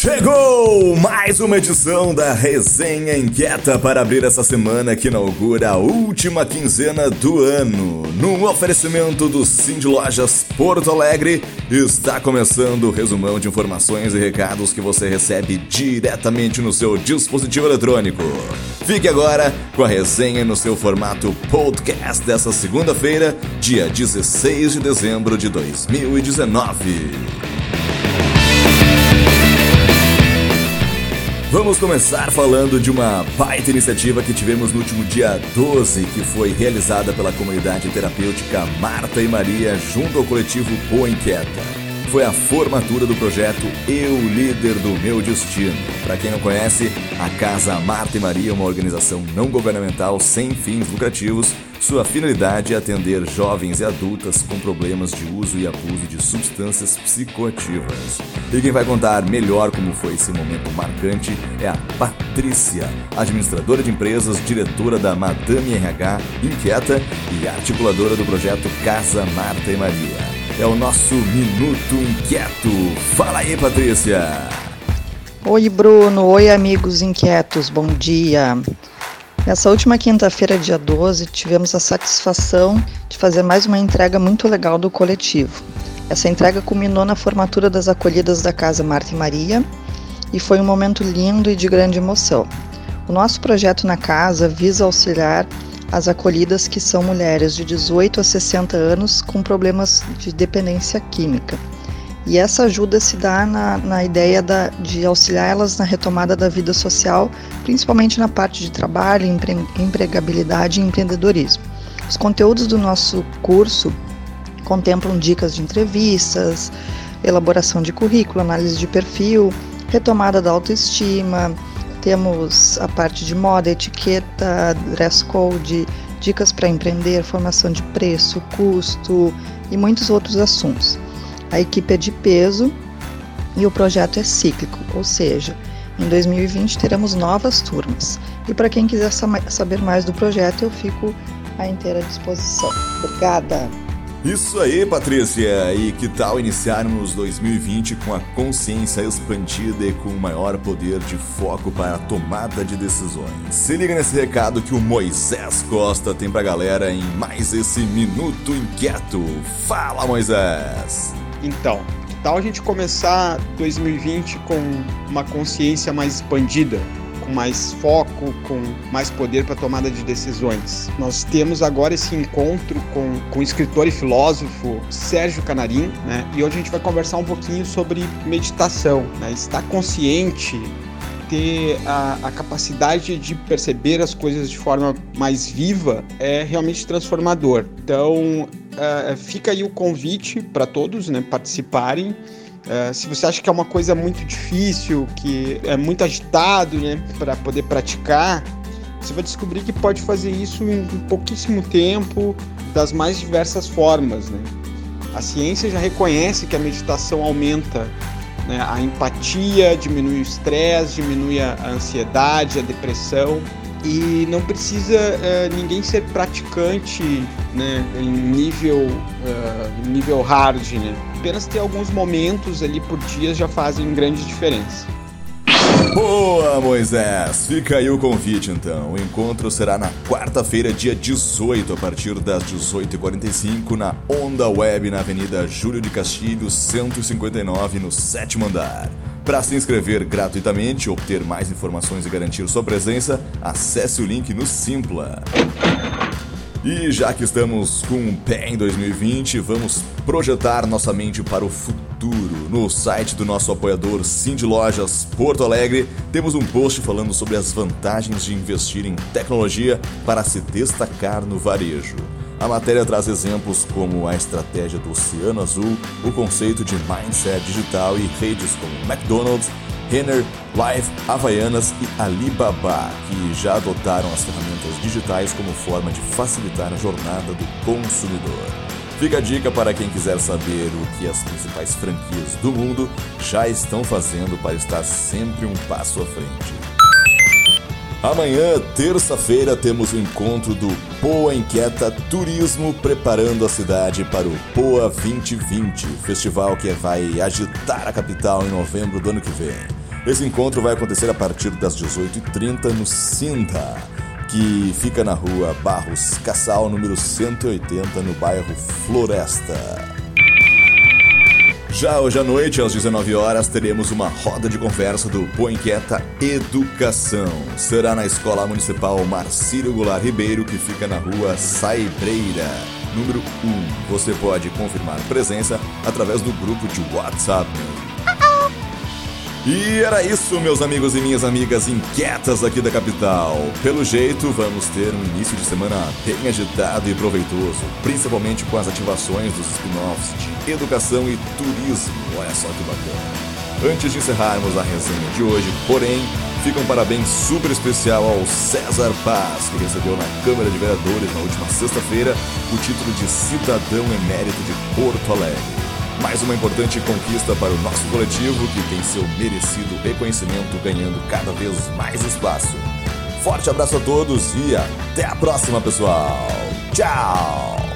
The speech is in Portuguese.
Chegou mais uma edição da Resenha Inquieta para abrir essa semana que inaugura a última quinzena do ano. No oferecimento do Cindy Lojas Porto Alegre, está começando o resumão de informações e recados que você recebe diretamente no seu dispositivo eletrônico. Fique agora com a resenha no seu formato podcast dessa segunda-feira, dia 16 de dezembro de 2019. Vamos começar falando de uma baita iniciativa que tivemos no último dia 12, que foi realizada pela comunidade terapêutica Marta e Maria junto ao coletivo Boa Inquieta foi a formatura do projeto Eu Líder do Meu Destino. Para quem não conhece, a Casa Marta e Maria é uma organização não governamental sem fins lucrativos. Sua finalidade é atender jovens e adultas com problemas de uso e abuso de substâncias psicoativas. E quem vai contar melhor como foi esse momento marcante é a Patrícia, administradora de empresas, diretora da Madame RH Inquieta e articuladora do projeto Casa Marta e Maria é o nosso Minuto Inquieto. Fala aí, Patrícia! Oi, Bruno. Oi, amigos inquietos. Bom dia. Nessa última quinta-feira, dia 12, tivemos a satisfação de fazer mais uma entrega muito legal do coletivo. Essa entrega culminou na formatura das acolhidas da Casa Marta e Maria e foi um momento lindo e de grande emoção. O nosso projeto na casa visa auxiliar as acolhidas que são mulheres de 18 a 60 anos com problemas de dependência química. E essa ajuda se dá na, na ideia da, de auxiliar elas na retomada da vida social, principalmente na parte de trabalho, empre, empregabilidade e empreendedorismo. Os conteúdos do nosso curso contemplam dicas de entrevistas, elaboração de currículo, análise de perfil, retomada da autoestima, temos a parte de moda, etiqueta, dress code, dicas para empreender, formação de preço, custo e muitos outros assuntos. A equipe é de peso e o projeto é cíclico, ou seja, em 2020 teremos novas turmas. E para quem quiser saber mais do projeto, eu fico à inteira disposição. Obrigada! Isso aí, Patrícia! E que tal iniciarmos 2020 com a consciência expandida e com maior poder de foco para a tomada de decisões? Se liga nesse recado que o Moisés Costa tem pra galera em mais esse Minuto Inquieto. Fala, Moisés! Então, que tal a gente começar 2020 com uma consciência mais expandida? Com mais foco, com mais poder para tomada de decisões. Nós temos agora esse encontro com, com o escritor e filósofo Sérgio Canarim, né? E hoje a gente vai conversar um pouquinho sobre meditação, né? Estar consciente ter a, a, capacidade de perceber as coisas de forma mais viva é realmente transformador. Então, uh, fica aí o convite para todos né, participarem. Uh, se você acha que é uma coisa muito difícil, que é muito agitado, né, para poder praticar, você vai descobrir que pode fazer isso em pouquíssimo tempo, das mais diversas formas, né? A ciência já reconhece que a meditação aumenta né, a empatia, diminui o estresse, diminui a ansiedade, a depressão e não precisa uh, ninguém ser praticante né, em nível, uh, nível hard, né? Apenas ter alguns momentos ali por dia já fazem grande diferença. Boa, Moisés! Fica aí o convite então. O encontro será na quarta-feira, dia 18, a partir das 18h45, na Onda Web, na Avenida Júlio de Castilhos, 159, no sétimo andar. Para se inscrever gratuitamente, obter mais informações e garantir sua presença, acesse o link no Simpla. E já que estamos com um pé em 2020, vamos projetar nossa mente para o futuro. No site do nosso apoiador Cindy Lojas Porto Alegre, temos um post falando sobre as vantagens de investir em tecnologia para se destacar no varejo. A matéria traz exemplos como a estratégia do Oceano Azul, o conceito de mindset digital e redes como McDonald's, Renner, Live, Havaianas e Alibaba, que já adotaram as ferramentas digitais como forma de facilitar a jornada do consumidor. Fica a dica para quem quiser saber o que as principais franquias do mundo já estão fazendo para estar sempre um passo à frente. Amanhã, terça-feira, temos o encontro do Poa Inquieta Turismo preparando a cidade para o Poa 2020, festival que vai agitar a capital em novembro do ano que vem. Esse encontro vai acontecer a partir das 18h30 no Cinta, que fica na rua Barros Cassal, número 180, no bairro Floresta. Já hoje à noite, às 19 horas, teremos uma roda de conversa do Poinquieta Educação. Será na Escola Municipal Marcílio Goulart Ribeiro, que fica na rua Saibreira, número 1. Você pode confirmar presença através do grupo de WhatsApp. E era isso, meus amigos e minhas amigas inquietas aqui da capital. Pelo jeito, vamos ter um início de semana bem agitado e proveitoso, principalmente com as ativações dos spin-offs de educação e turismo. Olha só que bacana. Antes de encerrarmos a resenha de hoje, porém, fica um parabéns super especial ao César Paz, que recebeu na Câmara de Vereadores na última sexta-feira o título de Cidadão Emérito de Porto Alegre. Mais uma importante conquista para o nosso coletivo que tem seu merecido reconhecimento ganhando cada vez mais espaço. Forte abraço a todos e até a próxima, pessoal! Tchau!